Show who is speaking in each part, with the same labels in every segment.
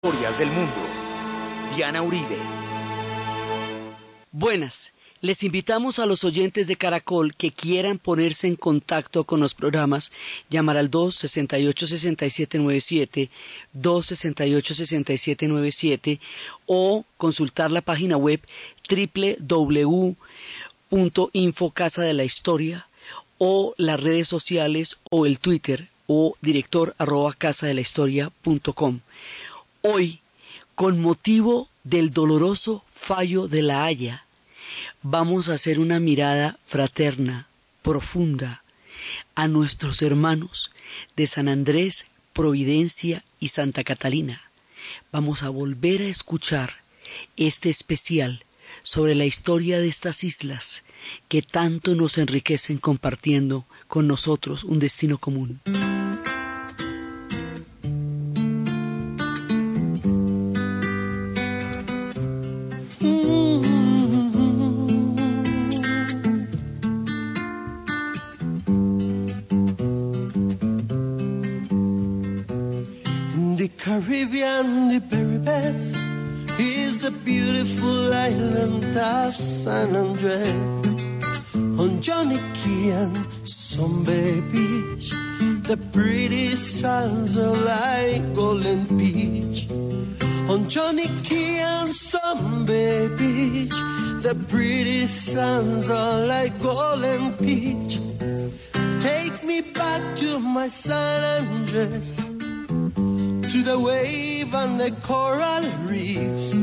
Speaker 1: Historias del mundo. Diana Uribe.
Speaker 2: Buenas. Les invitamos a los oyentes de Caracol que quieran ponerse en contacto con los programas, llamar al 268-6797, 268-6797 o consultar la página web www.infocasa de la historia o las redes sociales o el Twitter o director arroba casa de la historia Hoy, con motivo del doloroso fallo de la Haya, vamos a hacer una mirada fraterna, profunda, a nuestros hermanos de San Andrés, Providencia y Santa Catalina. Vamos a volver a escuchar este especial sobre la historia de estas islas que tanto nos enriquecen compartiendo con nosotros un destino común.
Speaker 3: Caribbean, the best is the beautiful island of San Andres. On Johnny Key and Sunday Beach, the pretty sands are like golden peach. On Johnny Key and Sunday Beach, the pretty sands are like golden peach. Take me back to my San Andres to the wave and the coral reefs.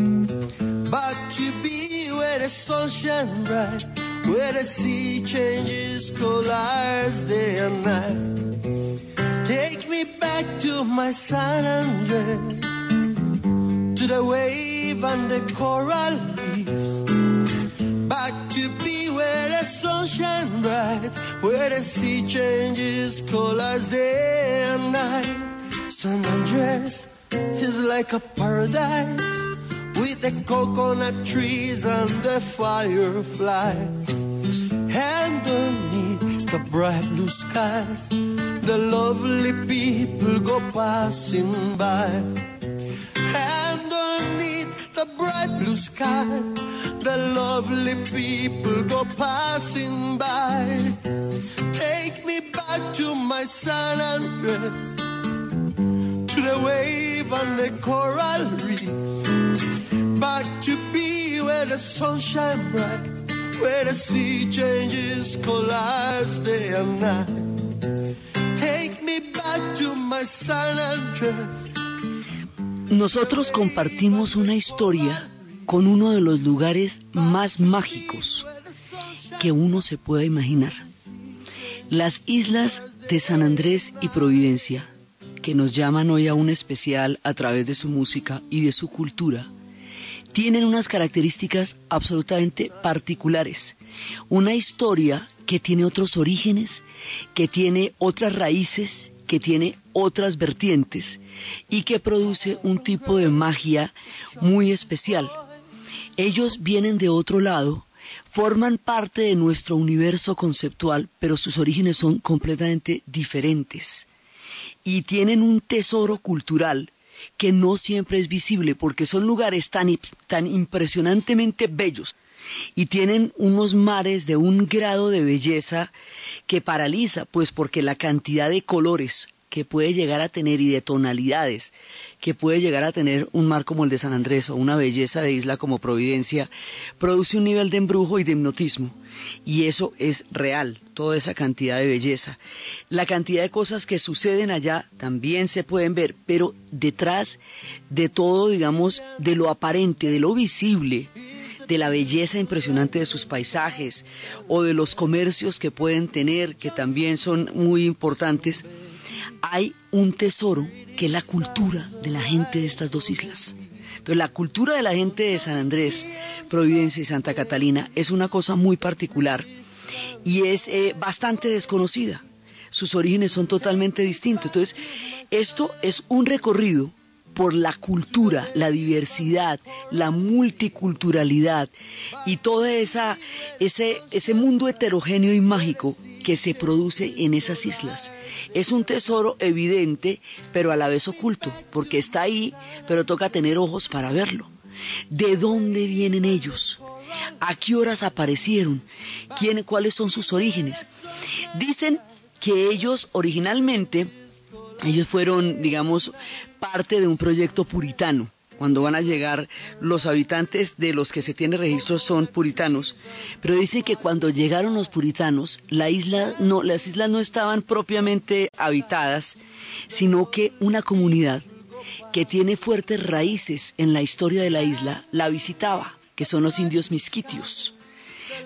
Speaker 3: Back to be where the sun shines bright, where the sea changes colors day and night. Take me back to my San Andres, to the wave and the coral reefs. Back to be where the sun shines bright, where the sea changes colors day and night. San Andres is like a paradise with the coconut trees and the fireflies. Underneath the bright blue sky, the lovely people go passing by. And underneath the bright blue sky, the lovely people go passing by. Take me back to my San Andres to the wave and the coral reefs. Back to be where the sun shines bright, where the sea changes colors day and night. Take me back to my San Andres.
Speaker 2: Nosotros compartimos una historia con uno de los lugares más mágicos que uno se pueda imaginar. Las islas de San Andrés y Providencia que nos llaman hoy a un especial a través de su música y de su cultura, tienen unas características absolutamente particulares. Una historia que tiene otros orígenes, que tiene otras raíces, que tiene otras vertientes y que produce un tipo de magia muy especial. Ellos vienen de otro lado, forman parte de nuestro universo conceptual, pero sus orígenes son completamente diferentes y tienen un tesoro cultural que no siempre es visible porque son lugares tan, tan impresionantemente bellos y tienen unos mares de un grado de belleza que paraliza, pues porque la cantidad de colores que puede llegar a tener y de tonalidades que puede llegar a tener un mar como el de San Andrés o una belleza de isla como Providencia, produce un nivel de embrujo y de hipnotismo. Y eso es real, toda esa cantidad de belleza. La cantidad de cosas que suceden allá también se pueden ver, pero detrás de todo, digamos, de lo aparente, de lo visible, de la belleza impresionante de sus paisajes o de los comercios que pueden tener, que también son muy importantes, hay un tesoro que es la cultura de la gente de estas dos islas. Entonces, la cultura de la gente de San Andrés, Providencia y Santa Catalina es una cosa muy particular y es eh, bastante desconocida. Sus orígenes son totalmente distintos. Entonces, esto es un recorrido por la cultura, la diversidad, la multiculturalidad y todo esa, ese, ese mundo heterogéneo y mágico que se produce en esas islas. Es un tesoro evidente, pero a la vez oculto, porque está ahí, pero toca tener ojos para verlo. ¿De dónde vienen ellos? ¿A qué horas aparecieron? ¿Quién, ¿Cuáles son sus orígenes? Dicen que ellos originalmente, ellos fueron, digamos, parte de un proyecto puritano cuando van a llegar los habitantes de los que se tiene registro son puritanos, pero dice que cuando llegaron los puritanos, la isla no, las islas no estaban propiamente habitadas, sino que una comunidad que tiene fuertes raíces en la historia de la isla la visitaba, que son los indios misquitios.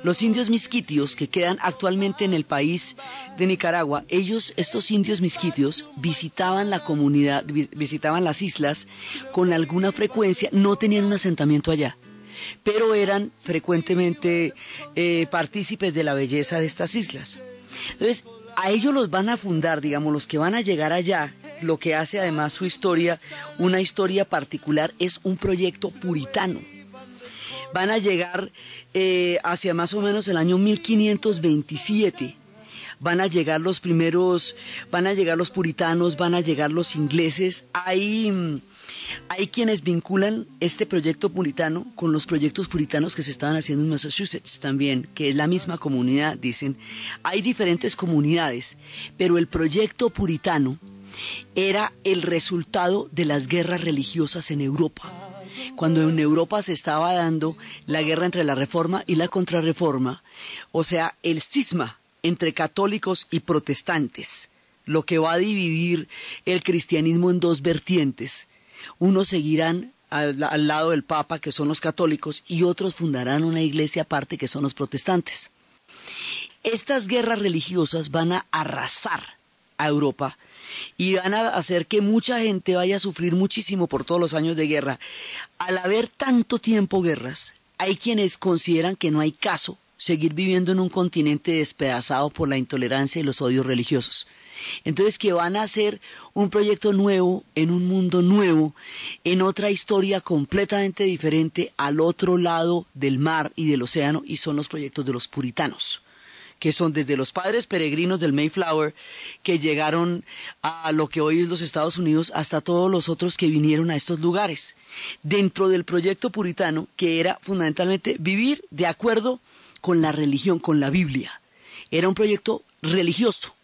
Speaker 2: Los indios misquitios que quedan actualmente en el país de Nicaragua, ellos, estos indios misquitios, visitaban la comunidad, visitaban las islas con alguna frecuencia, no tenían un asentamiento allá pero eran frecuentemente eh, partícipes de la belleza de estas islas. Entonces, a ellos los van a fundar, digamos, los que van a llegar allá, lo que hace además su historia, una historia particular, es un proyecto puritano. Van a llegar eh, hacia más o menos el año 1527 van a llegar los primeros, van a llegar los puritanos, van a llegar los ingleses. Hay, hay quienes vinculan este proyecto puritano con los proyectos puritanos que se estaban haciendo en Massachusetts también, que es la misma comunidad, dicen. Hay diferentes comunidades, pero el proyecto puritano era el resultado de las guerras religiosas en Europa cuando en Europa se estaba dando la guerra entre la reforma y la contrarreforma, o sea, el cisma entre católicos y protestantes, lo que va a dividir el cristianismo en dos vertientes. Unos seguirán al, lado del Papa, que son los católicos, y otros fundarán una iglesia aparte, que son los protestantes. Estas guerras religiosas van a arrasar a Europa y van a hacer que mucha gente vaya a sufrir muchísimo por todos los años de guerra. Al haber tanto tiempo guerras, hay quienes consideran que no hay caso seguir viviendo en un continente despedazado por la intolerancia y los odios religiosos. Entonces que van a hacer un proyecto nuevo, en un mundo nuevo, en otra historia completamente diferente al otro lado del mar y del océano, y son los proyectos de los puritanos que son desde los padres peregrinos del Mayflower que llegaron a lo que hoy es los Estados Unidos hasta todos los otros que vinieron a estos lugares, dentro del proyecto puritano que era fundamentalmente vivir de acuerdo con la religión, con la Biblia. Era un proyecto religioso,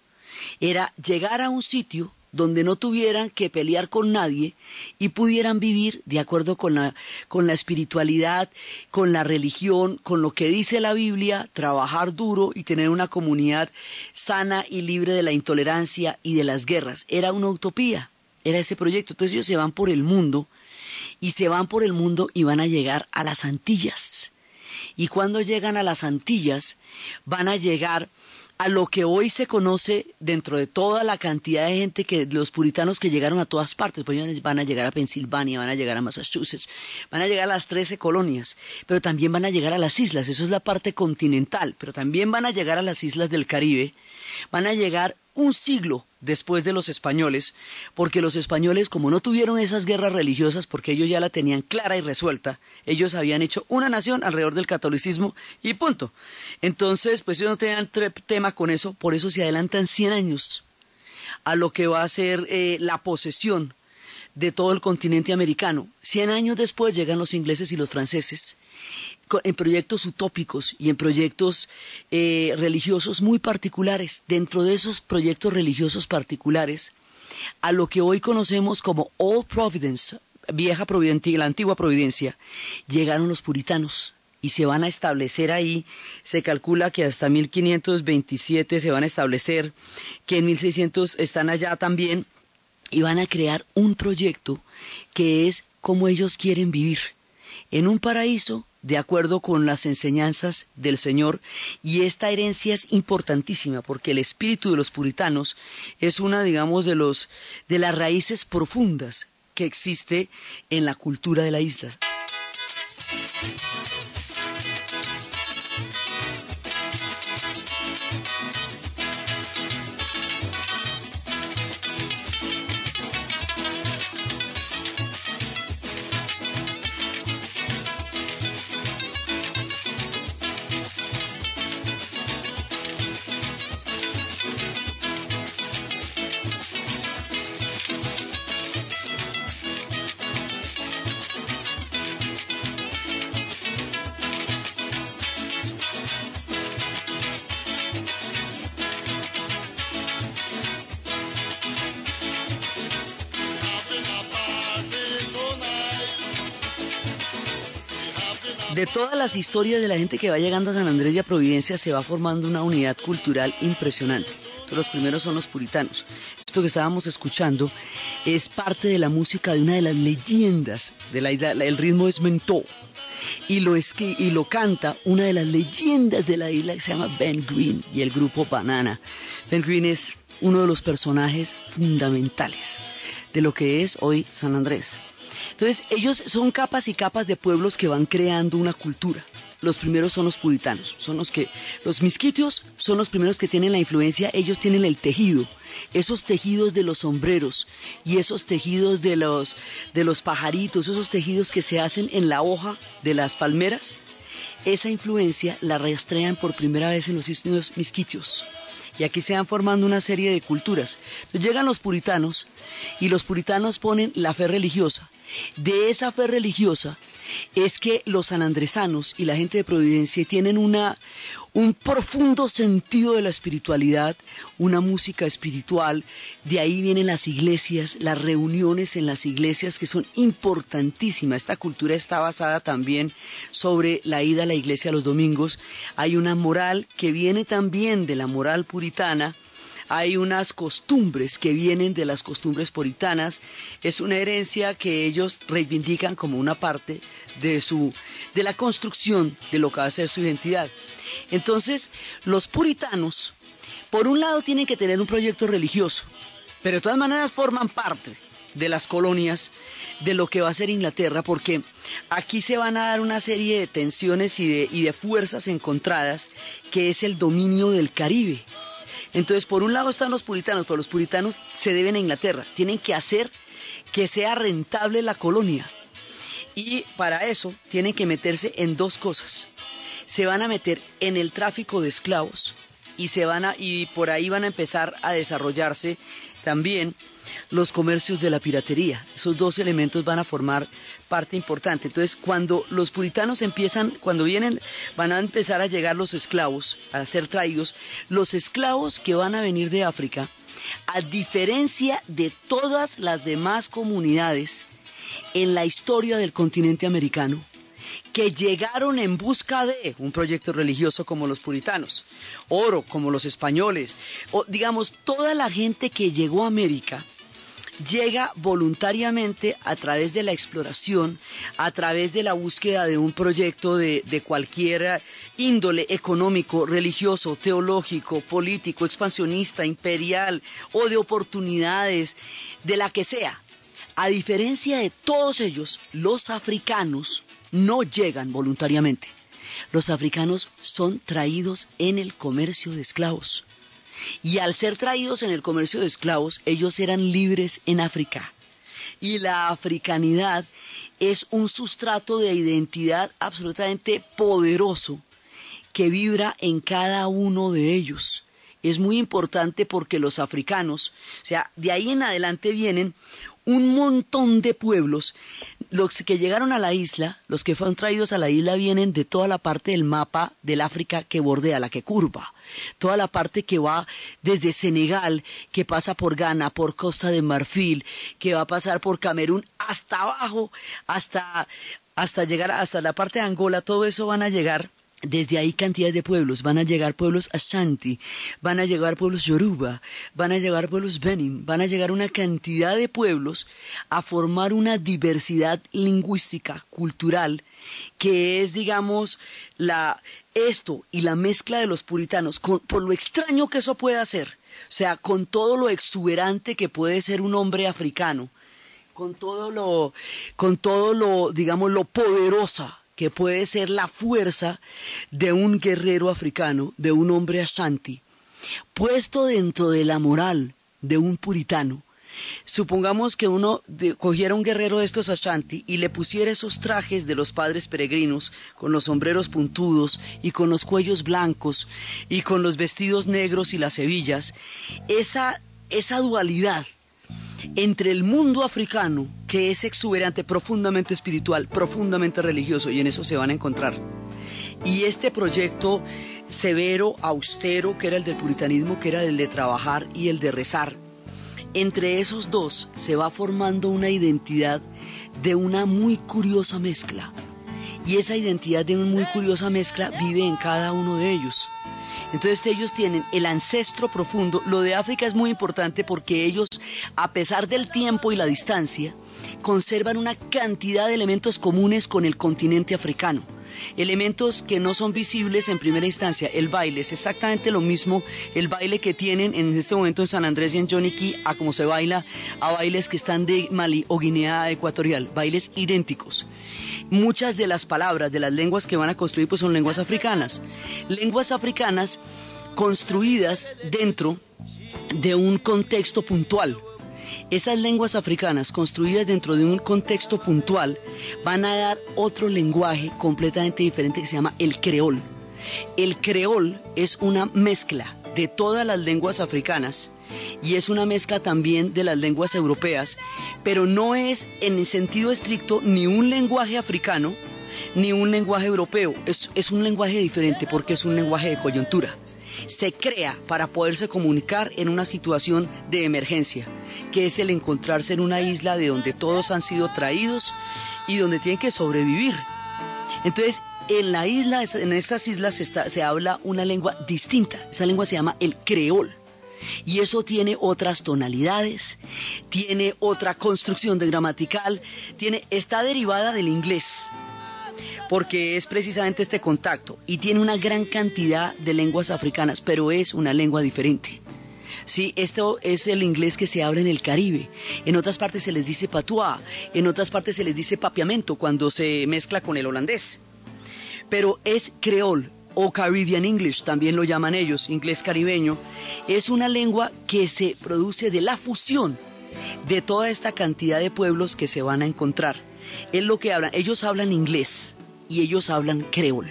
Speaker 2: era llegar a un sitio donde no tuvieran que pelear con nadie y pudieran vivir de acuerdo con la, con la espiritualidad, con la religión, con lo que dice la Biblia, trabajar duro y tener una comunidad sana y libre de la intolerancia y de las guerras. Era una utopía, era ese proyecto. Entonces ellos se van por el mundo y se van por el mundo y van a llegar a las Antillas. Y cuando llegan a las Antillas, van a llegar a lo que hoy se conoce dentro de toda la cantidad de gente que los puritanos que llegaron a todas partes, pues van a llegar a Pensilvania, van a llegar a Massachusetts, van a llegar a las 13 colonias, pero también van a llegar a las islas, eso es la parte continental, pero también van a llegar a las islas del Caribe, van a llegar un siglo después de los españoles, porque los españoles, como no tuvieron esas guerras religiosas, porque ellos ya la tenían clara y resuelta, ellos habían hecho una nación alrededor del catolicismo y punto. Entonces, pues ellos no tenían tema con eso, por eso se adelantan 100 años a lo que va a ser eh, la posesión de todo el continente americano. 100 años después llegan los ingleses y los franceses en proyectos utópicos y en proyectos eh, religiosos muy particulares. Dentro de esos proyectos religiosos particulares, a lo que hoy conocemos como Old Providence, vieja Providencia, la antigua Providencia, llegaron los puritanos y se van a establecer ahí. Se calcula que hasta 1527 se van a establecer, que en 1600 están allá también y van a crear un proyecto que es como ellos quieren vivir, en un paraíso de acuerdo con las enseñanzas del Señor y esta herencia es importantísima porque el espíritu de los puritanos es una digamos de los de las raíces profundas que existe en la cultura de la isla. Las historias de la gente que va llegando a San Andrés y a Providencia se va formando una unidad cultural impresionante. Los primeros son los puritanos. Esto que estábamos escuchando es parte de la música de una de las leyendas de la isla. El ritmo es mentó. Y lo, y lo canta una de las leyendas de la isla que se llama Ben Green y el grupo Banana. Ben Green es uno de los personajes fundamentales de lo que es hoy San Andrés. Entonces, ellos son capas y capas de pueblos que van creando una cultura. Los primeros son los puritanos, son los que, los misquitios son los primeros que tienen la influencia, ellos tienen el tejido, esos tejidos de los sombreros y esos tejidos de los, de los pajaritos, esos tejidos que se hacen en la hoja de las palmeras, esa influencia la rastrean por primera vez en los misquitios y aquí se van formando una serie de culturas. Entonces llegan los puritanos y los puritanos ponen la fe religiosa. De esa fe religiosa es que los sanandresanos y la gente de Providencia tienen una, un profundo sentido de la espiritualidad, una música espiritual. De ahí vienen las iglesias, las reuniones en las iglesias que son importantísimas. Esta cultura está basada también sobre la ida a la iglesia los domingos. Hay una moral que viene también de la moral puritana hay unas costumbres que vienen de las costumbres puritanas, es una herencia que ellos reivindican como una parte de su de la construcción de lo que va a ser su identidad. Entonces, los puritanos por un lado tienen que tener un proyecto religioso, pero de todas maneras forman parte de las colonias de lo que va a ser Inglaterra, porque aquí se van a dar una serie de tensiones y de, y de fuerzas encontradas, que es el dominio del Caribe. Entonces, por un lado están los puritanos, pero los puritanos se deben a Inglaterra, tienen que hacer que sea rentable la colonia. Y para eso tienen que meterse en dos cosas. Se van a meter en el tráfico de esclavos y se van a y por ahí van a empezar a desarrollarse también los comercios de la piratería. Esos dos elementos van a formar parte importante. Entonces, cuando los puritanos empiezan, cuando vienen, van a empezar a llegar los esclavos, a ser traídos, los esclavos que van a venir de África, a diferencia de todas las demás comunidades en la historia del continente americano, que llegaron en busca de un proyecto religioso como los puritanos, oro como los españoles, o digamos, toda la gente que llegó a América llega voluntariamente a través de la exploración, a través de la búsqueda de un proyecto de, cualquier índole económico, religioso, teológico, político, expansionista, imperial o de oportunidades, de la que sea. A diferencia de todos ellos, los africanos no llegan voluntariamente. Los africanos son traídos en el comercio de esclavos. Y al ser traídos en el comercio de esclavos, ellos eran libres en África. Y la africanidad es un sustrato de identidad absolutamente poderoso que vibra en cada uno de ellos. Es muy importante porque los africanos, o sea, de ahí en adelante vienen un montón de pueblos. Los que llegaron a la isla, los que fueron traídos a la isla vienen de toda la parte del mapa del África que bordea, la que curva toda la parte que va desde Senegal, que pasa por Ghana, por Costa de Marfil, que va a pasar por Camerún hasta abajo, hasta, hasta llegar hasta la parte de Angola, todo eso van a llegar desde ahí cantidades de pueblos, van a llegar pueblos Ashanti, van a llegar pueblos Yoruba, van a llegar pueblos Benin, van a llegar una cantidad de pueblos a formar una diversidad lingüística, cultural, que es, digamos, la, esto y la mezcla de los puritanos, por lo extraño que eso puede hacer, o sea, con todo lo exuberante que puede ser un hombre africano, con todo lo, con todo lo, digamos, lo poderosa que puede ser la fuerza de un guerrero africano, de un hombre ashanti, puesto dentro de la moral de un puritano, Supongamos que uno cogiera un guerrero de estos Ashanti y le pusiera esos trajes de los padres peregrinos, con los sombreros puntudos y con los cuellos blancos y con los vestidos negros y las hebillas, esa, esa dualidad entre el mundo africano, que es exuberante, profundamente espiritual, profundamente religioso, y en eso se van a encontrar, y este proyecto severo, austero, que era el del puritanismo, que era el de trabajar y el de rezar, entre esos dos se va formando una identidad de una muy curiosa mezcla. y esa identidad de una muy curiosa mezcla vive en cada uno de ellos. Entonces ellos tienen el ancestro profundo. Lo de África es muy importante porque ellos, a pesar del tiempo y la distancia, conservan una cantidad de elementos comunes con el continente africano elementos que no son visibles en primera instancia. El baile es exactamente lo mismo, el baile que tienen en este momento en San Andrés y en Johnny Key, a como se baila a bailes que están de Mali o Guinea Ecuatorial, bailes idénticos. Muchas de las palabras de las lenguas que van a construir pues son lenguas africanas. Lenguas africanas construidas dentro de un contexto puntual. Esas lenguas africanas construidas dentro de un contexto puntual van a dar otro lenguaje completamente diferente que se llama el creol. El creol es una mezcla de todas las lenguas africanas y es una mezcla también de las lenguas europeas, pero no es en el sentido estricto ni un lenguaje africano ni un lenguaje europeo, es, es un lenguaje diferente porque es un lenguaje de coyuntura se crea para poderse comunicar en una situación de emergencia, que es el encontrarse en una isla de donde todos han sido traídos y donde tienen que sobrevivir. Entonces, en la isla, en estas islas se habla una lengua distinta. Esa lengua se llama el creol. Y eso tiene otras tonalidades, tiene otra construcción de gramatical, tiene, está derivada del inglés porque es precisamente este contacto y tiene una gran cantidad de lenguas africanas, pero es una lengua diferente. Sí, esto es el inglés que se habla en el Caribe. En otras partes se les dice patois, en otras partes se les dice papiamento cuando se mezcla con el holandés. Pero es creol o Caribbean English, también lo llaman ellos, inglés caribeño. Es una lengua que se produce de la fusión de toda esta cantidad de pueblos que se van a encontrar. Es lo que hablan, ellos hablan inglés, y ellos hablan creol.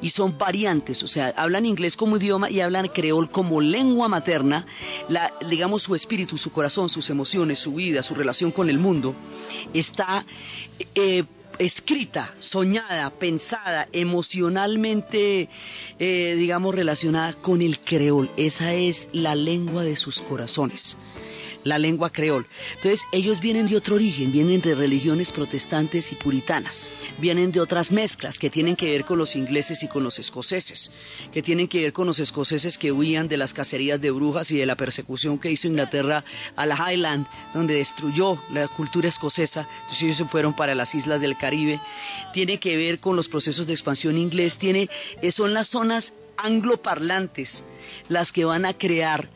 Speaker 2: Y son variantes, o sea, hablan inglés como idioma y hablan creol como lengua materna, la, digamos su espíritu, su corazón, sus emociones, su vida, su relación con el mundo, está eh, escrita, soñada, pensada, emocionalmente, eh, digamos, relacionada con el creol. Esa es la lengua de sus corazones la lengua creol. Entonces, ellos vienen de otro origen, vienen de religiones protestantes y puritanas, vienen de otras mezclas que tienen que ver con los ingleses y con los escoceses, que tienen que ver con los escoceses que huían de las cacerías de brujas y de la persecución que hizo Inglaterra a la Highland, donde destruyó la cultura escocesa, entonces ellos se fueron para las islas del Caribe, tiene que ver con los procesos de expansión inglés, tiene, eh, son las zonas angloparlantes las que van a crear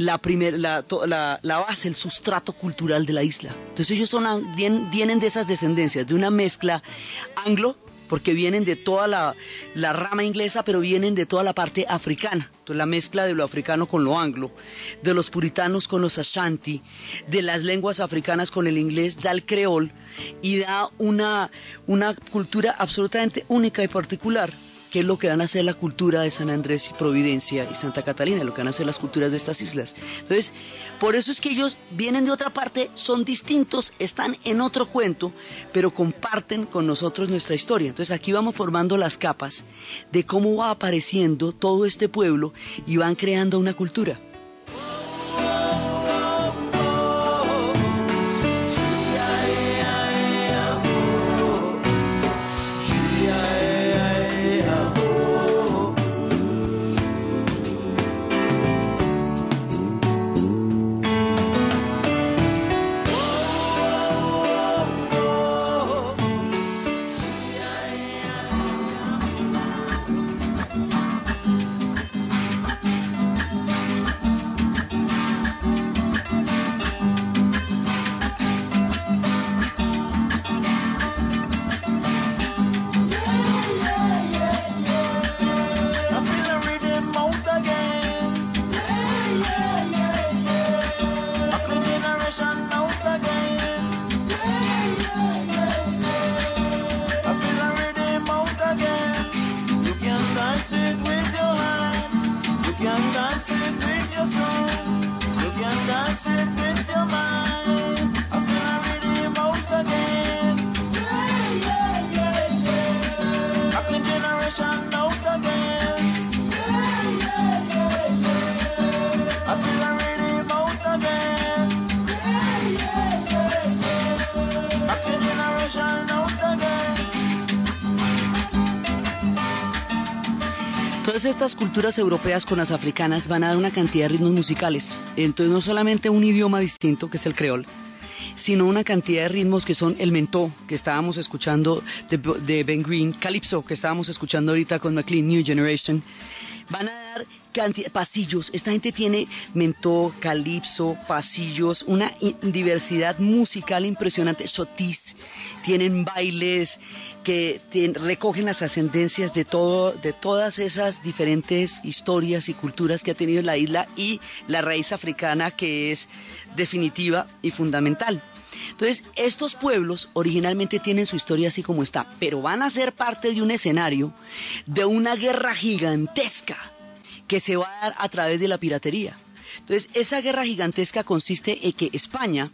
Speaker 2: la, primer, la, la, base, el sustrato cultural de la isla. Entonces ellos son, vienen de esas descendencias, de una mezcla anglo, porque vienen de toda la, la, rama inglesa, pero vienen de toda la parte africana. Entonces, la mezcla de lo africano con lo anglo, de los puritanos con los ashanti, de las lenguas africanas con el inglés, da el creol y da una, una cultura absolutamente única y particular qué es lo que van a hacer la cultura de San Andrés y Providencia y Santa Catalina, lo que van a hacer las culturas de estas islas. Entonces, por eso es que ellos vienen de otra parte, son distintos, están en otro cuento, pero comparten con nosotros nuestra historia. Entonces aquí vamos formando las capas de cómo va apareciendo todo este pueblo y van creando una cultura. Juntarse estas culturas europeas con las africanas van a dar una cantidad de ritmos musicales. Entonces no solamente un idioma distinto, que es el creol, sino una cantidad de ritmos que son el mentó, que estábamos escuchando de, Ben Green, Calypso, que estábamos escuchando ahorita con McLean, New Generation. Van a dar pasillos. Esta gente tiene mentó, calipso, pasillos, una diversidad musical impresionante. Sotis, tienen bailes que recogen las ascendencias de todo, de todas esas diferentes historias y culturas que ha tenido la isla y la raíz africana que es definitiva y fundamental. Entonces, estos pueblos originalmente tienen su historia así como está, pero van a ser parte de un escenario de una guerra gigantesca que se va a dar a través de la piratería. Entonces, esa guerra gigantesca consiste en que España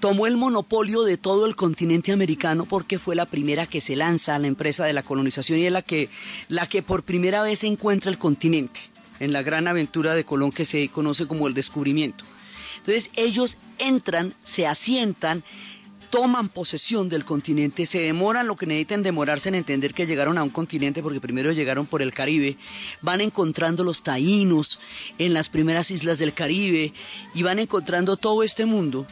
Speaker 2: tomó el monopolio de todo el continente americano porque fue la primera que se lanza a la empresa de la colonización y es la que, la que por primera vez encuentra el continente en la gran aventura de Colón que se conoce como el descubrimiento. Entonces ellos entran, se asientan, toman posesión del continente, se demoran lo que necesitan demorarse en entender que llegaron a un continente porque primero llegaron por el Caribe, van encontrando los taínos en las primeras islas del Caribe y van encontrando todo este mundo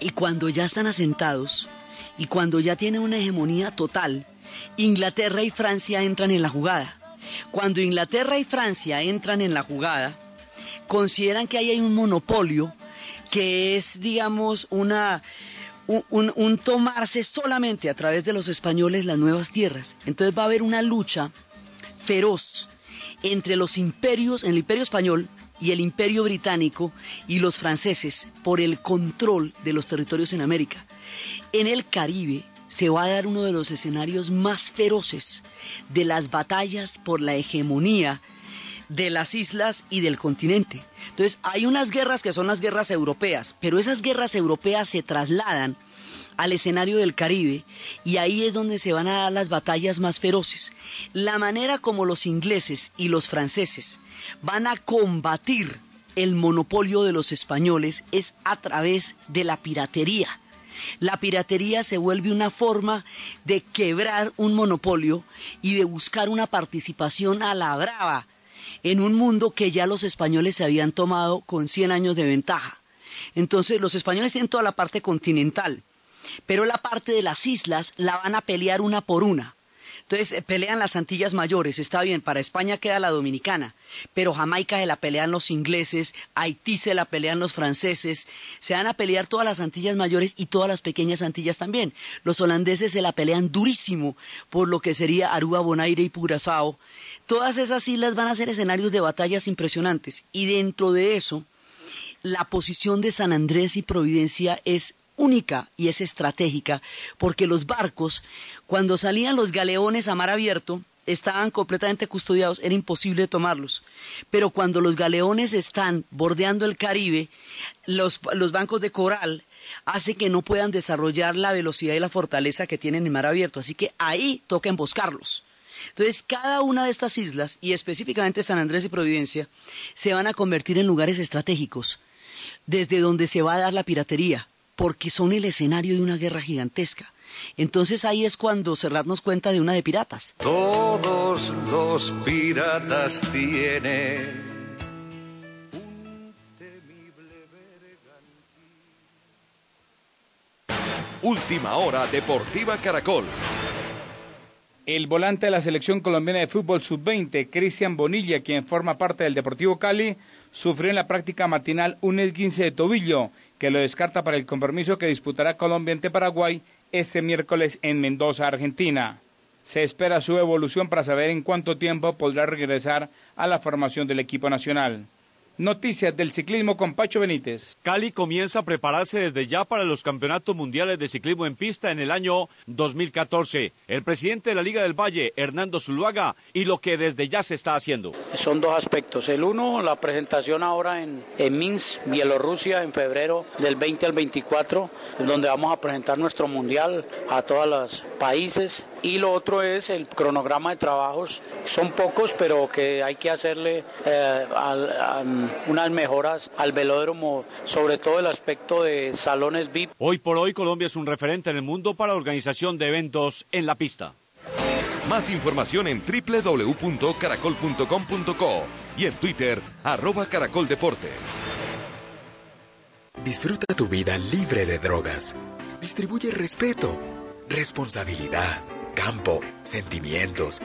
Speaker 2: y cuando ya están asentados y cuando ya tienen una hegemonía total, Inglaterra y Francia entran en la jugada. Cuando Inglaterra y Francia entran en la jugada, consideran que ahí hay un monopolio que es, digamos, una un, tomarse solamente a través de los españoles las nuevas tierras. Entonces va a haber una lucha feroz entre los imperios, el imperio español y el imperio británico y los franceses por el control de los territorios en América. En el Caribe se va a dar uno de los escenarios más feroces de las batallas por la hegemonía de las islas y del continente. Entonces, hay unas guerras que son las guerras europeas, pero esas guerras europeas se trasladan al escenario del Caribe y ahí es donde se van a dar las batallas más feroces. La manera como los ingleses y los franceses van a combatir el monopolio de los españoles es a través de la piratería. La piratería se vuelve una forma de quebrar un monopolio y de buscar una participación a la brava en un mundo que ya los españoles se habían tomado con 100 años de ventaja. Entonces los españoles tienen toda la parte continental, pero la parte de las islas la van a pelear una por una. Entonces eh, pelean las Antillas Mayores, está bien, para España queda la Dominicana, pero Jamaica se la pelean los ingleses, Haití se la pelean los franceses, se van a pelear todas las Antillas Mayores y todas las pequeñas Antillas también. Los holandeses se la pelean durísimo por lo que sería Aruba, Bonaire y Curazao. Todas esas islas van a ser escenarios de batallas impresionantes y dentro de eso la posición de San Andrés y Providencia es única y es estratégica, porque los barcos, cuando salían los galeones a mar abierto, estaban completamente custodiados, era imposible tomarlos. Pero cuando los galeones están bordeando el Caribe, los, los bancos de coral hace que no puedan desarrollar la velocidad y la fortaleza que tienen en mar abierto. Así que ahí toca emboscarlos. Entonces, cada una de estas islas, y específicamente San Andrés y Providencia, se van a convertir en lugares estratégicos, desde donde se va a dar la piratería, porque son el escenario de una guerra gigantesca. Entonces ahí es cuando Serrat nos cuenta de una de piratas.
Speaker 4: Todos los piratas tienen
Speaker 1: Última hora Deportiva Caracol.
Speaker 5: El volante de la selección colombiana de fútbol sub-20, Cristian Bonilla, quien forma parte del Deportivo Cali, sufrió en la práctica matinal un esguince de tobillo que lo descarta para el compromiso que disputará Colombia ante Paraguay este miércoles en Mendoza, Argentina. Se espera su evolución para saber en cuánto tiempo podrá regresar a la formación del equipo nacional. Noticias del ciclismo con Pacho Benítez.
Speaker 6: Cali comienza a prepararse desde ya para los campeonatos mundiales de ciclismo en pista en el año 2014. El presidente de la Liga del Valle, Hernando Zuluaga, y lo que desde ya se está haciendo.
Speaker 7: Son dos aspectos. El uno, la presentación ahora en, en Minsk, Bielorrusia, en febrero del 20 al 24, donde vamos a presentar nuestro mundial a todos los países y lo otro es el cronograma de trabajos. Son pocos, pero que hay que hacerle eh, unas mejoras al velódromo, sobre todo el aspecto de salones VIP.
Speaker 6: Hoy por hoy Colombia es un referente en el mundo para la organización de eventos en la pista.
Speaker 1: Más información en www.caracol.com.co y en Twitter, arroba caracoldeportes.
Speaker 8: Disfruta tu vida libre de drogas. Distribuye respeto, responsabilidad, campo, sentimientos,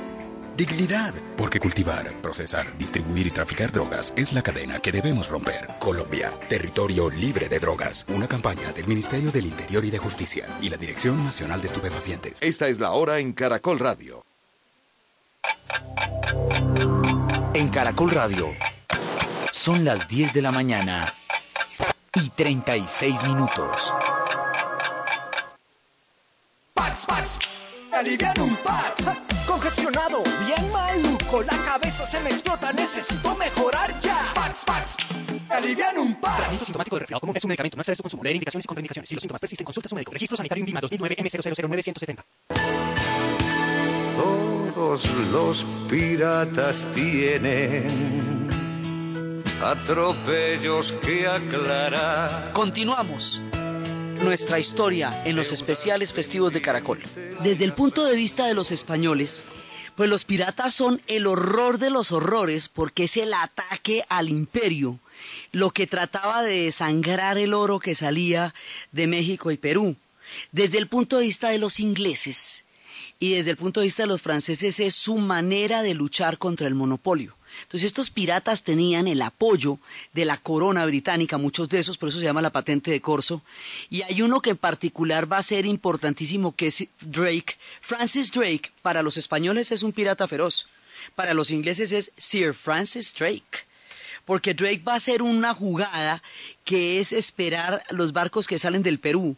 Speaker 8: dignidad. Porque cultivar, procesar, distribuir y traficar drogas es la cadena que debemos romper. Colombia, territorio libre de drogas. Una campaña del Ministerio del Interior y de Justicia y la Dirección Nacional de Estupefacientes.
Speaker 1: Esta es la hora en Caracol Radio.
Speaker 9: En Caracol Radio son las 10 de la mañana y 36 minutos.
Speaker 10: Pax, Pax, alivian un Pax. Congestionado, bien maluco, la cabeza se me explota, necesito mejorar ya. Pax, Pax, alivian un Pax.
Speaker 11: Tratamiento sintomático de resfriado común es un medicamento, no excede su consumo, leer indicaciones y contraindicaciones. Si los síntomas persisten, consulta a su médico. Registro sanitario INVIMA 2009 M009170.
Speaker 4: Todos los piratas tienen atropellos que aclarar.
Speaker 2: Continuamos nuestra historia en los especiales festivos de Caracol. Desde el punto de vista de los españoles, pues los piratas son el horror de los horrores porque es el ataque al imperio, lo que trataba de desangrar el oro que salía de México y Perú. Desde el punto de vista de los ingleses y desde el punto de vista de los franceses es su manera de luchar contra el monopolio. Entonces estos piratas tenían el apoyo de la corona británica, muchos de esos, por eso se llama la patente de corso, y hay uno que en particular va a ser importantísimo, que es Drake. Francis Drake, para los españoles es un pirata feroz, para los ingleses es Sir Francis Drake porque Drake va a hacer una jugada que es esperar los barcos que salen del Perú.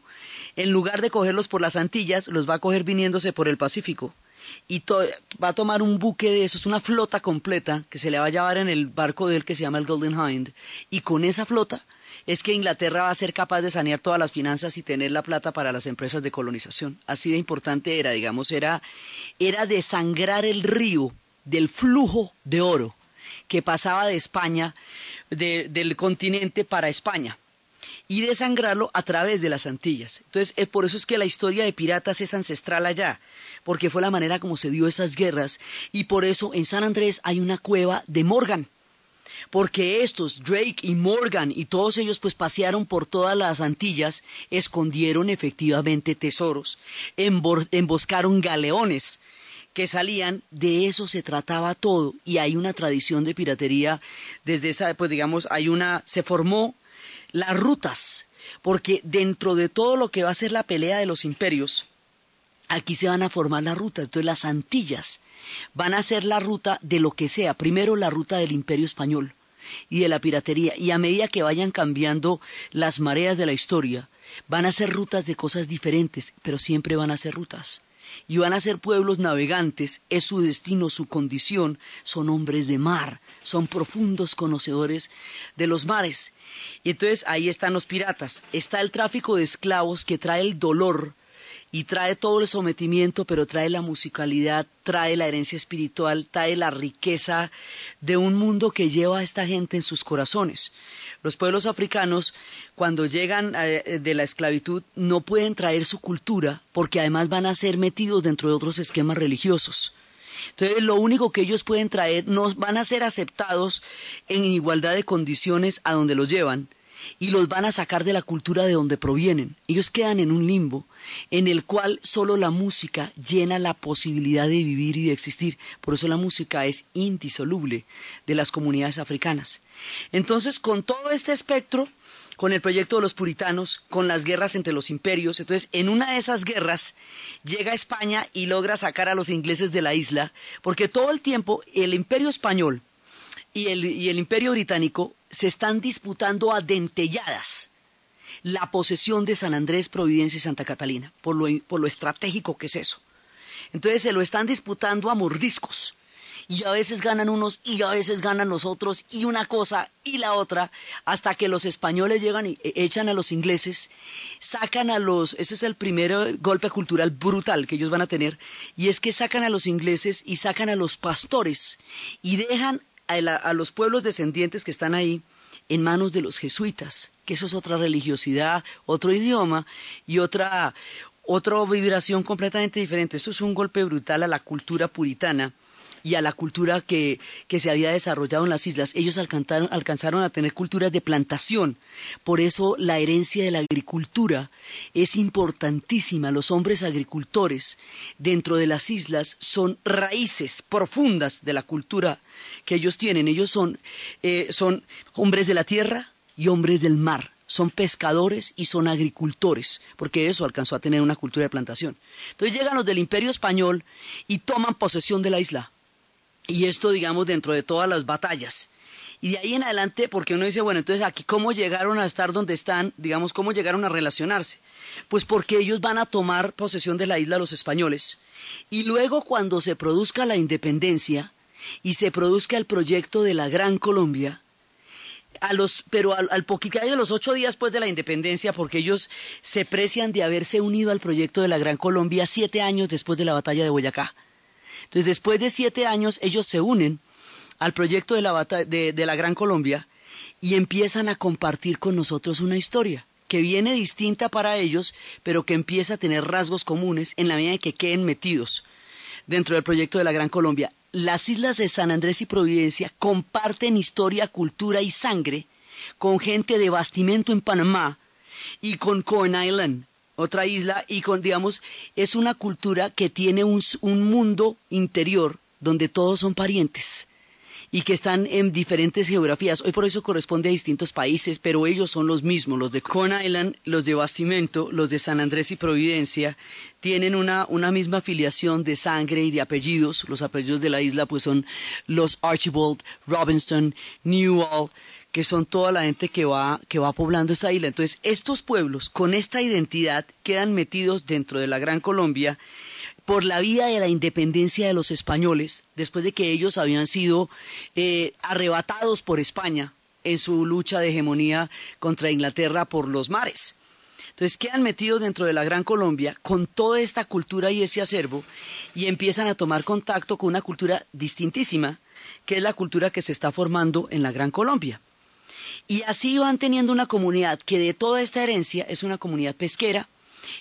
Speaker 2: En lugar de cogerlos por las Antillas, los va a coger viniéndose por el Pacífico y va a tomar un buque de esos, una flota completa que se le va a llevar en el barco de él que se llama el Golden Hind, y con esa flota es que Inglaterra va a ser capaz de sanear todas las finanzas y tener la plata para las empresas de colonización. Así de importante era, digamos, era, era desangrar el río del flujo de oro que pasaba de España, del continente para España y desangrarlo a través de las Antillas. Entonces, es por eso es que la historia de piratas es ancestral allá, porque fue la manera como se dio esas guerras, y por eso en San Andrés hay una cueva de Morgan, porque estos, Drake y Morgan y todos ellos pues pasearon por todas las Antillas, escondieron efectivamente tesoros, emboscaron galeones que salían, de eso se trataba todo, y hay una tradición de piratería desde esa, pues digamos, hay una, se formó las rutas, porque dentro de todo lo que va a ser la pelea de los imperios, aquí se van a formar las rutas. Entonces las Antillas van a ser la ruta de lo que sea. Primero la ruta del imperio español y de la piratería. Y a medida que vayan cambiando las mareas de la historia, van a ser rutas de cosas diferentes, pero siempre van a ser rutas y van a ser pueblos navegantes, es su destino, su condición, son hombres de mar, son profundos conocedores de los mares. Y entonces ahí están los piratas, está el tráfico de esclavos que trae el dolor y trae todo el sometimiento, pero trae la musicalidad, trae la herencia espiritual, trae la riqueza de un mundo que lleva a esta gente en sus corazones. Los pueblos africanos, cuando llegan eh, de la esclavitud, no pueden traer su cultura porque además van a ser metidos dentro de otros esquemas religiosos. Entonces, lo único que ellos pueden traer, no van a ser aceptados en igualdad de condiciones a donde los llevan y los van a sacar de la cultura de donde provienen. Ellos quedan en un limbo en el cual solo la música llena la posibilidad de vivir y de existir. Por eso la música es indisoluble de las comunidades africanas. Entonces, con todo este espectro, con el proyecto de los puritanos, con las guerras entre los imperios. Entonces, en una de esas guerras llega España y logra sacar a los ingleses de la isla, porque todo el tiempo el imperio español y el, y el imperio británico se están disputando a dentelladas la posesión de San Andrés, Providencia y Santa Catalina, por lo, por lo estratégico que es eso. Entonces se lo están disputando a mordiscos y a veces ganan unos y a veces ganan los otros y una cosa y la otra hasta que los españoles llegan y e, echan a los ingleses, sacan a los, ese es el primer eh, golpe cultural brutal que ellos van a tener y es que sacan a los ingleses y sacan a los pastores y dejan a, a los pueblos descendientes que están ahí en manos de los jesuitas, que eso es otra religiosidad, otro idioma y otra, otra vibración completamente diferente. Esto es un golpe brutal a la cultura puritana y a la cultura que, que se había desarrollado en las islas. Ellos alcanzaron, alcanzaron a tener culturas de plantación. Por eso la herencia de la agricultura es importantísima. Los hombres agricultores dentro de las islas son raíces profundas de la cultura que ellos tienen. Ellos son, eh, son hombres de la tierra y hombres del mar son pescadores y son agricultores, porque eso alcanzó a tener una cultura de plantación. Entonces llegan los del imperio español y toman posesión de la isla. Y esto, digamos, dentro de todas las batallas. Y de ahí en adelante, porque uno dice, bueno, entonces aquí cómo llegaron a estar donde están, digamos, cómo llegaron a relacionarse. Pues porque ellos van a tomar posesión de la isla los españoles. Y luego cuando se produzca la independencia y se produzca el proyecto de la Gran Colombia, a los, pero al, al poquito de los ocho días después de la independencia, porque ellos se precian de haberse unido al proyecto de la Gran Colombia siete años después de la batalla de Boyacá. Entonces, después de siete años, ellos se unen al proyecto de la, de, de la Gran Colombia y empiezan a compartir con nosotros una historia que viene distinta para ellos, pero que empieza a tener rasgos comunes en la medida en que queden metidos dentro del proyecto de la Gran Colombia. Las islas de San Andrés y Providencia comparten historia, cultura y sangre con gente de bastimento en Panamá y con Corn Island, otra isla, y con, digamos, es una cultura que tiene un, un mundo interior donde todos son parientes y que están en diferentes geografías. Hoy por eso corresponde a distintos países, pero ellos son los mismos. Los de Corn Island, los de Bastimento, los de San Andrés y Providencia, tienen una, una misma afiliación de sangre y de apellidos. Los apellidos de la isla pues son los Archibald, Robinson, Newell, que son toda la gente que va, que va poblando esta isla. Entonces, estos pueblos con esta identidad quedan metidos dentro de la Gran Colombia por la vía de la independencia de los españoles, después de que ellos habían sido eh, arrebatados por España en su lucha de hegemonía contra Inglaterra por los mares. Entonces quedan metidos dentro de la Gran Colombia con toda esta cultura y ese acervo y empiezan a tomar contacto con una cultura distintísima, que es la cultura que se está formando en la Gran Colombia. Y así van teniendo una comunidad que de toda esta herencia es una comunidad pesquera,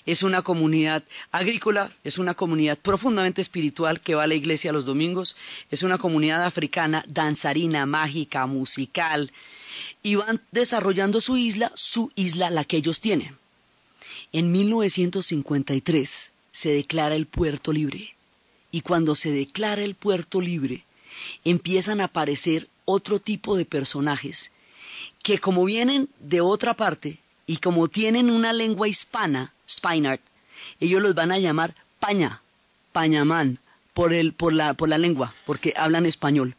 Speaker 2: es una comunidad agrícola, es una comunidad profundamente espiritual que va a la iglesia los domingos, es una comunidad africana danzarina, mágica, musical, y van desarrollando su isla, su isla la que ellos tienen. En 1953 se declara el puerto libre, y cuando se declara el puerto libre, empiezan a aparecer otro tipo de personajes que como vienen de otra parte y como tienen una lengua hispana, Spinard, ellos los van a llamar paña, pañamán, por, el, por, la, por la lengua, porque hablan español.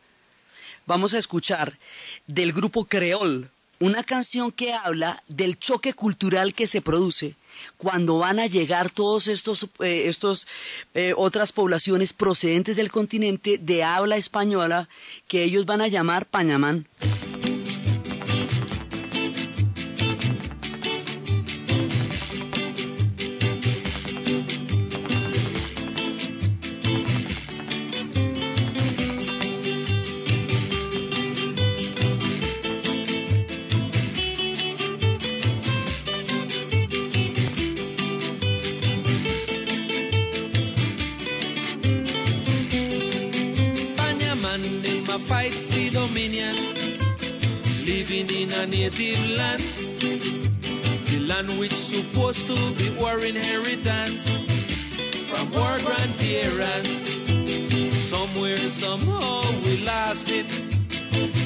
Speaker 2: Vamos a escuchar del grupo Creol una canción que habla del choque cultural que se produce cuando van a llegar todos estos, eh, estos eh, otras poblaciones procedentes del continente de habla española que ellos van a llamar pañamán.
Speaker 12: Which supposed to be our inheritance from our grandparents. Somewhere, somehow, we lost it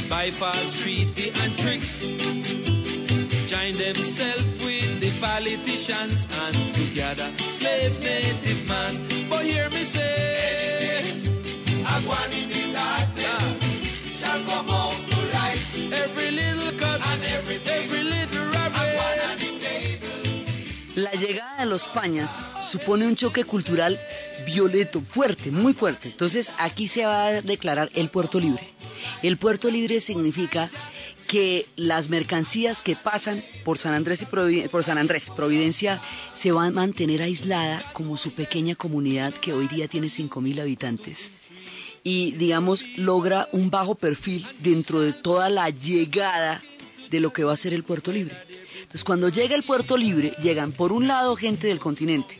Speaker 12: by false treaty and tricks. Join themselves with the politicians and together slave native man. But hear me say, I want in the darkness shall come out to light. Every little
Speaker 2: los pañas supone un choque cultural violeto, fuerte, muy fuerte. Entonces aquí se va a declarar el puerto libre. El puerto libre significa que las mercancías que pasan por San Andrés y por San Andrés, Providencia, se van a mantener aislada como su pequeña comunidad que hoy día tiene 5.000 habitantes y digamos logra un bajo perfil dentro de toda la llegada de lo que va a ser el puerto libre. Entonces cuando llega el puerto libre llegan por un lado gente del continente,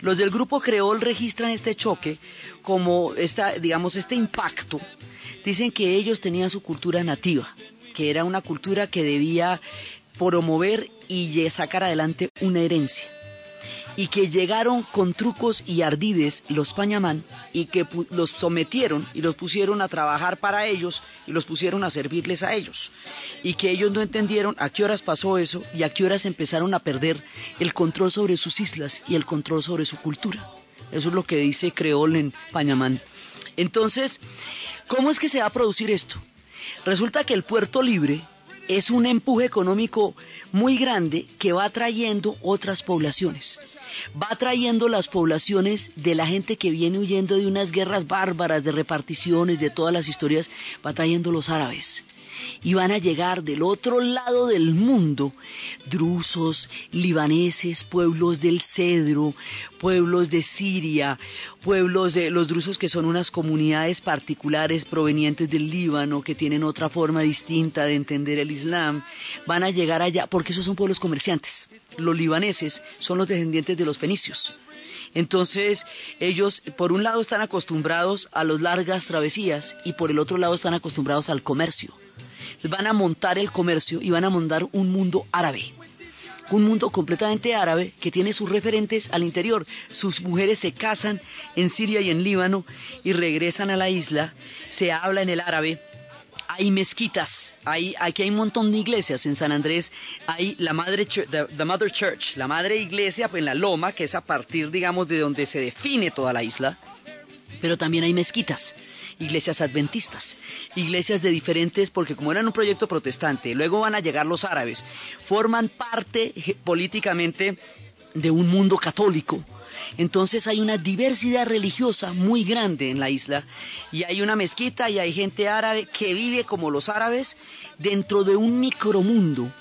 Speaker 2: Los del grupo Creol registran este choque como esta, digamos, este impacto. Dicen que ellos tenían su cultura nativa, que era una cultura que debía promover y sacar adelante una herencia y que llegaron con trucos y ardides los pañamán y que los sometieron y los pusieron a trabajar para ellos y los pusieron a servirles a ellos y que ellos no entendieron a qué horas pasó eso y a qué horas empezaron a perder el control sobre sus islas y el control sobre su cultura. Eso es lo que dice Creol en Pañamán. Entonces, ¿cómo es que se va a producir esto? Resulta que el puerto libre es un empuje económico muy grande que va trayendo otras poblaciones. Va trayendo las poblaciones de la gente que viene huyendo de unas guerras bárbaras, de reparticiones, de todas las historias, va trayendo los árabes y van a llegar del otro lado del mundo drusos, libaneses, pueblos del Cedro, pueblos de Siria, pueblos de los drusos que son unas comunidades particulares provenientes del Líbano que tienen otra forma distinta de entender el Islam, van a llegar allá porque esos son pueblos comerciantes. Los libaneses son los descendientes de los fenicios. Entonces, ellos, por un lado, están acostumbrados a las largas travesías y por el otro lado están acostumbrados al comercio van a montar el comercio y van a montar un mundo árabe. Un mundo completamente árabe que tiene sus referentes al interior. Sus mujeres se casan en Siria y en Líbano y regresan a la isla. Se habla en el árabe, hay mezquitas, hay, aquí hay un montón de iglesias en San Andrés, hay la madre, Church, la madre iglesia pues, en la loma, que es a partir, digamos, de donde se define toda la isla, pero también hay mezquitas iglesias adventistas, iglesias de diferentes, porque como eran un proyecto protestante, luego van a llegar los árabes, forman parte políticamente de un mundo católico. Entonces hay una diversidad religiosa muy grande en la isla y hay una mezquita y hay gente árabe que vive como los árabes dentro de un micromundo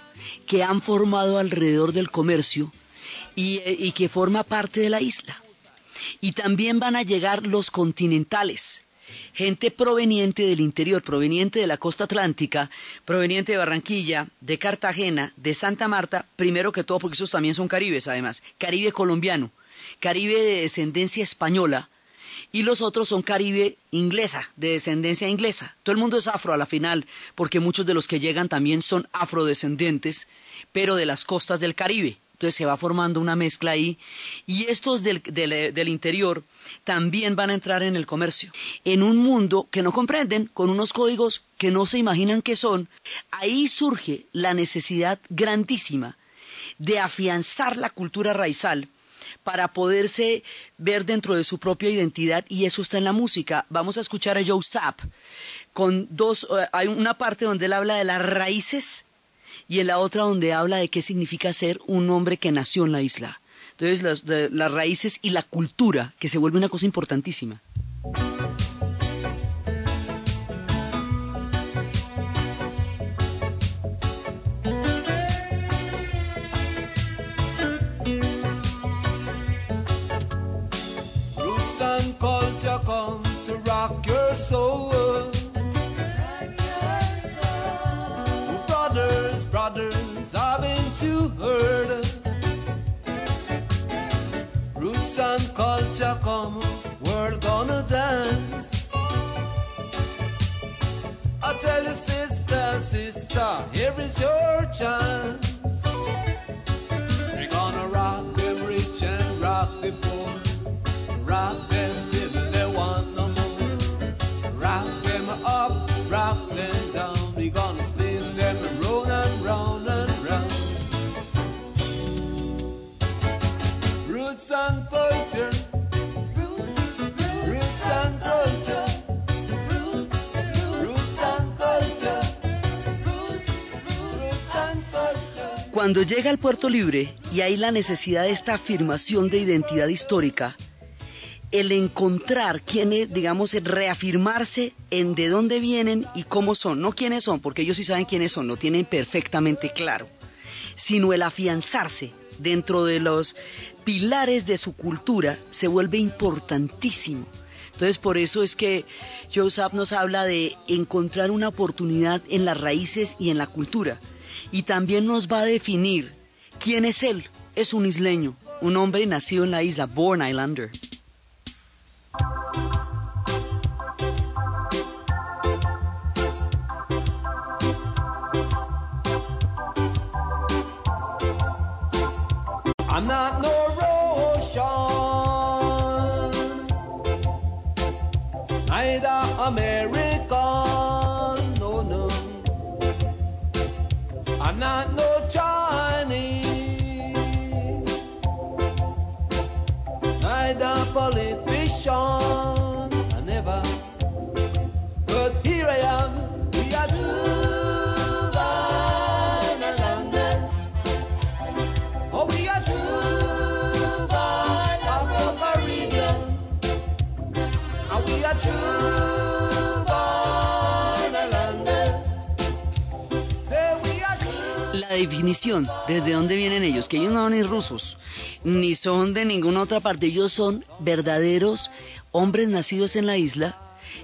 Speaker 2: que han formado alrededor del comercio y, y que forma parte de la isla. Y también van a llegar los continentales, gente proveniente del interior, proveniente de la costa atlántica, proveniente de Barranquilla, de Cartagena, de Santa Marta, primero que todo porque esos también son caribes además, caribe colombiano, caribe de descendencia española, y los otros son caribe inglesa, de descendencia inglesa. Todo el mundo es afro a la final, porque muchos de los que llegan también son afrodescendientes, pero de las costas del Caribe. Entonces se va formando una mezcla ahí. Y estos del, del, interior también van a entrar en el comercio. En un mundo que no comprenden, con unos códigos que no se imaginan qué son, ahí surge la necesidad grandísima de afianzar la cultura raizal para poderse ver dentro de su propia identidad y eso está en la música. Vamos a escuchar a Joe Sapp con dos, eh, hay una parte donde él habla de las raíces y en la otra donde habla de qué significa ser un hombre que nació en la isla. Entonces las, las raíces y la cultura, que se vuelve una cosa importantísima.
Speaker 3: Herd. Roots and culture come, world gonna dance. I tell you, sister, sister, here is your chance.
Speaker 2: Cuando llega al puerto libre y hay la necesidad de esta afirmación de identidad histórica, el encontrar quiénes, digamos, reafirmarse en de dónde vienen y cómo son, no quiénes son, porque ellos sí saben quiénes son, lo tienen perfectamente claro, sino el afianzarse dentro de los pilares de su cultura se vuelve importantísimo. Entonces por eso es que Joseph nos habla de encontrar una oportunidad en las raíces y en la cultura. Y también nos va a definir quién es él. Es un isleño, un hombre nacido en la isla, Born Islander.
Speaker 3: I'm not no Chinese, neither politician,
Speaker 2: definición, desde dónde vienen ellos, que ellos no son ni rusos, ni son de ninguna otra parte, ellos son verdaderos hombres nacidos en la isla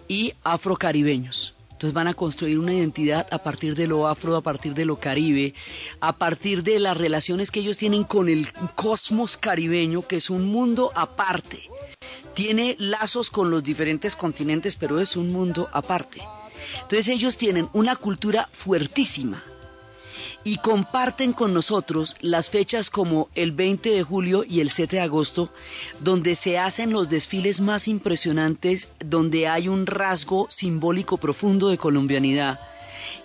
Speaker 2: y afrocaribeños. Entonces van a construir una identidad a partir de lo afro, a partir de lo caribe, a partir de las relaciones que ellos tienen con el cosmos caribeño, que es un mundo aparte. Tiene lazos con los diferentes continentes, pero es un mundo aparte. Entonces ellos tienen una cultura fuertísima y comparten con nosotros las fechas como el 20 de julio y el 7 de agosto, donde se hacen los desfiles más impresionantes, donde hay un rasgo simbólico profundo de colombianidad.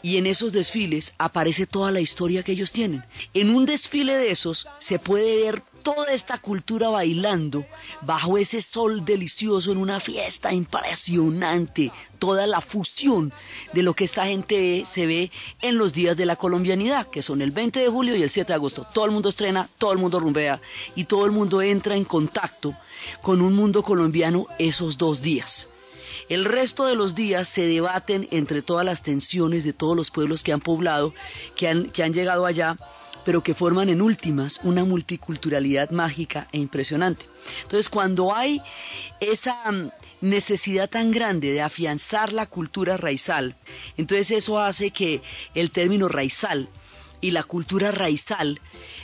Speaker 2: Y en esos desfiles aparece toda la historia que ellos tienen. En un desfile de esos se puede ver toda esta cultura bailando bajo ese sol delicioso en una fiesta impresionante, toda la fusión de lo que esta gente se ve en los días de la colombianidad, que son el 20 de julio y el 7 de agosto. Todo el mundo estrena, todo el mundo rumbea y todo el mundo entra en contacto con un mundo colombiano esos dos días. El resto de los días se debaten entre todas las tensiones de todos los pueblos que han poblado, que han llegado allá, pero que forman en últimas una multiculturalidad mágica e impresionante. Entonces, cuando hay esa mm, necesidad tan grande de afianzar la cultura raizal, entonces eso hace que el término raizal y la cultura raizal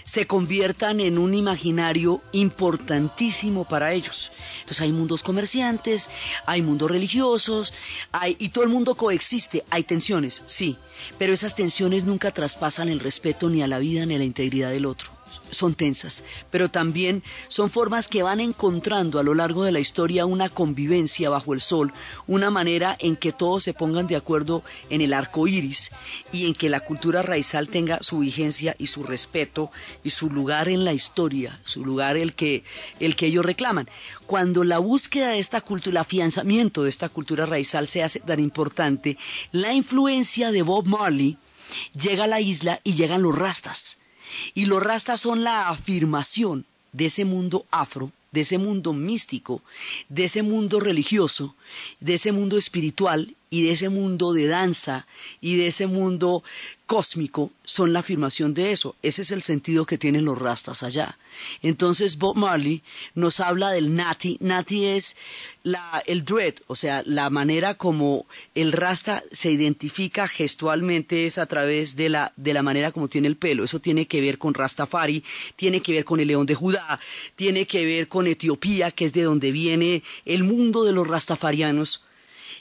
Speaker 2: se conviertan en un imaginario importantísimo para ellos. Entonces hay mundos comerciantes, hay mundos religiosos, hay, y todo el mundo coexiste. Hay tensiones, sí, pero esas tensiones nunca traspasan el respeto ni a la vida ni a la integridad del otro. Son tensas, pero también son formas que van encontrando a lo largo de la historia una convivencia bajo el sol, una manera en que todos se pongan de acuerdo en el arco iris y en que la cultura raizal tenga su vigencia y su respeto y su lugar en la historia, su lugar el que, el que ellos reclaman. Cuando la búsqueda de esta cultura, el afianzamiento de esta cultura raizal se hace tan importante, la influencia de Bob Marley llega a la isla y llegan los rastas. Y los rastas son la afirmación de ese mundo afro, de ese mundo místico, de ese mundo religioso, de ese mundo espiritual y de ese mundo de danza y de ese mundo cósmico son la afirmación de eso. Ese es el sentido que tienen los rastas allá. Entonces Bob Marley nos habla del nati. Nati es la, el dread, o sea, la manera como el rasta se identifica gestualmente es a través de la, de la manera como tiene el pelo. Eso tiene que ver con Rastafari, tiene que ver con el león de Judá, tiene que ver con Etiopía, que es de donde viene el mundo de los rastafarianos.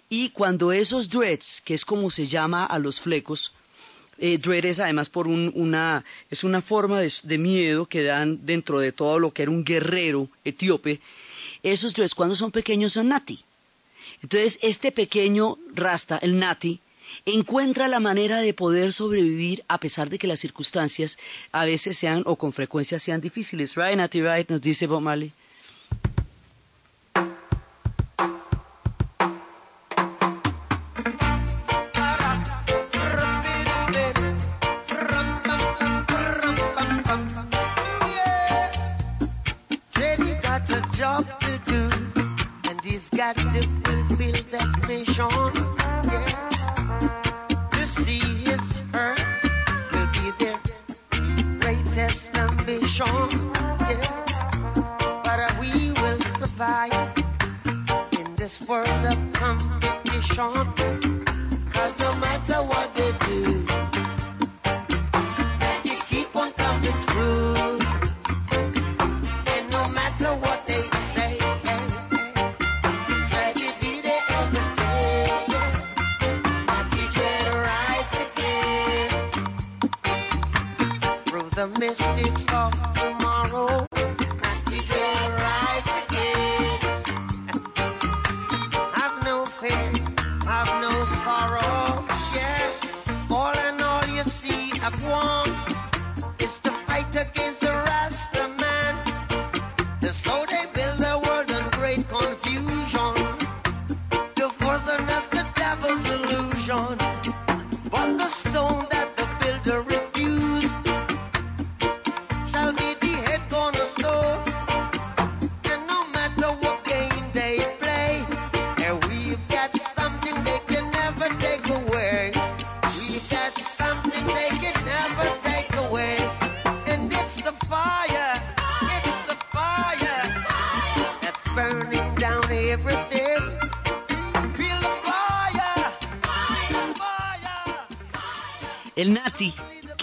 Speaker 2: Y cuando esos dreads, que es como se llama a los flecos, eh, además por un, una, es una forma de, miedo que dan dentro de todo lo que era un guerrero etíope. Esos dreads cuando son pequeños son nati. Entonces este pequeño rasta, el nati, encuentra la manera de poder sobrevivir a pesar de que las circunstancias a veces sean o con frecuencia sean difíciles. Right, Nati, right, nos dice Bob Marley.
Speaker 13: Got to fulfill that mission. Yeah. To see his earth will be their greatest ambition. Yeah. But uh, we will survive in this world of competition.
Speaker 2: mystic.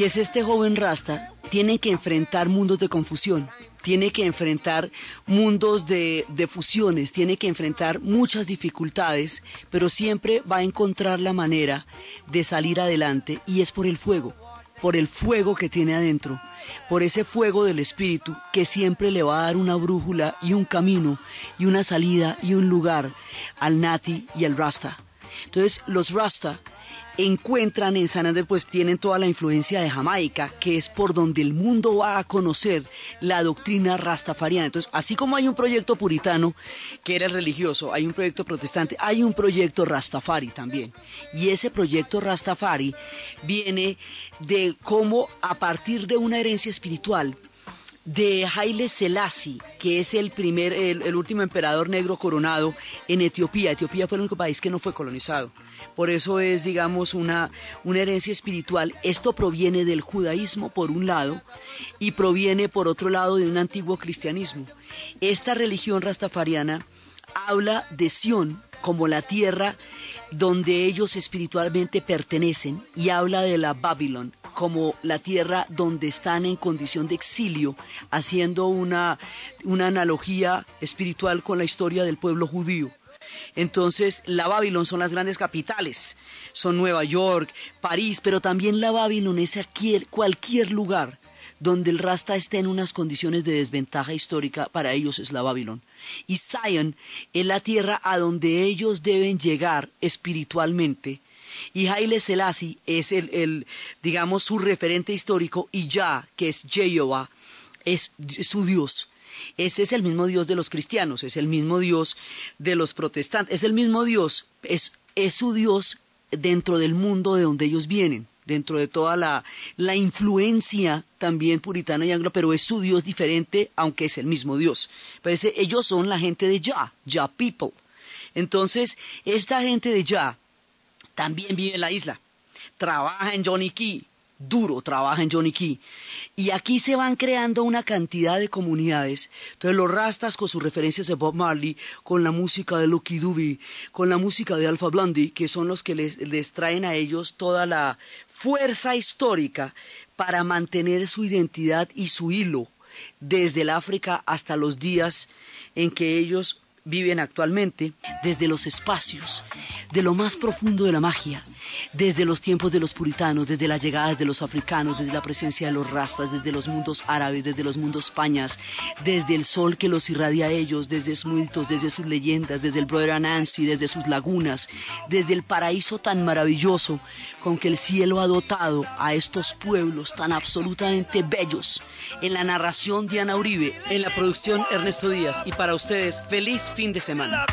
Speaker 2: Es este joven rasta, tiene que enfrentar mundos de confusión, tiene que enfrentar mundos de, de fusiones, tiene que enfrentar muchas dificultades, pero siempre va a encontrar la manera de salir adelante y es por el fuego, por el fuego que tiene adentro, por ese fuego del espíritu que siempre le va a dar una brújula y un camino y una salida y un lugar al Nati y al Rasta. Entonces los Rasta encuentran en San Andrés, pues tienen toda la influencia de Jamaica, que es por donde el mundo va a conocer la doctrina rastafariana. Entonces, así como hay un proyecto puritano, que era el religioso, hay un proyecto protestante, hay un proyecto rastafari también. Y ese proyecto rastafari viene de cómo a partir de una herencia espiritual, de Haile Selassie, que es el primer, el, último emperador negro coronado en Etiopía. Etiopía fue el único país que no fue colonizado. Por eso es, digamos, una, una herencia espiritual. Esto proviene del judaísmo, por un lado, y proviene, por otro lado, de un antiguo cristianismo. Esta religión rastafariana habla de Sión como la tierra donde ellos espiritualmente pertenecen y habla de la Babilón como la tierra donde están en condición de exilio, haciendo una, una analogía espiritual con la historia del pueblo judío. Entonces, la Babilón son las grandes capitales, son Nueva York, París, pero también la Babilón es aquí, cualquier lugar donde el Rasta esté en unas condiciones de desventaja histórica, para ellos es la Babilón. Y Zion es la tierra a donde ellos deben llegar espiritualmente. Y Haile Selassie es el, el, digamos, su referente histórico, y Ya, que es Jehová, es su Dios. Ese es el mismo Dios de los cristianos, es el mismo Dios de los protestantes, es el mismo Dios, es, es su Dios dentro del mundo de donde ellos vienen, dentro de toda la, la influencia también puritana y anglo, pero es su Dios diferente, aunque es el mismo Dios. Pero ellos son la gente de Ya, Ya People. Entonces, esta gente de Ya también vive en la isla, trabaja en Johnny Key, duro trabaja en Johnny Key. Y aquí se van creando una cantidad de comunidades. Entonces los rastas con sus referencias de Bob Marley, con la música de Lucky Dube, con la música de Alpha Blondie, que son los que les, les traen a ellos toda la fuerza histórica para mantener su identidad y su hilo desde el África hasta los días en que ellos viven actualmente, desde los espacios, de lo más profundo de la magia, desde los tiempos de los puritanos, desde la llegada de los africanos, desde la presencia de los rastas, desde los mundos árabes, desde los mundos pañas, desde el sol que los irradia a ellos, desde sus mitos, desde sus leyendas, desde el Brother Anansi, desde sus lagunas, desde el paraíso tan maravilloso con que el cielo ha dotado a estos pueblos tan absolutamente bellos. En la narración Diana Uribe, en la producción Ernesto Díaz y para ustedes feliz fin de semana.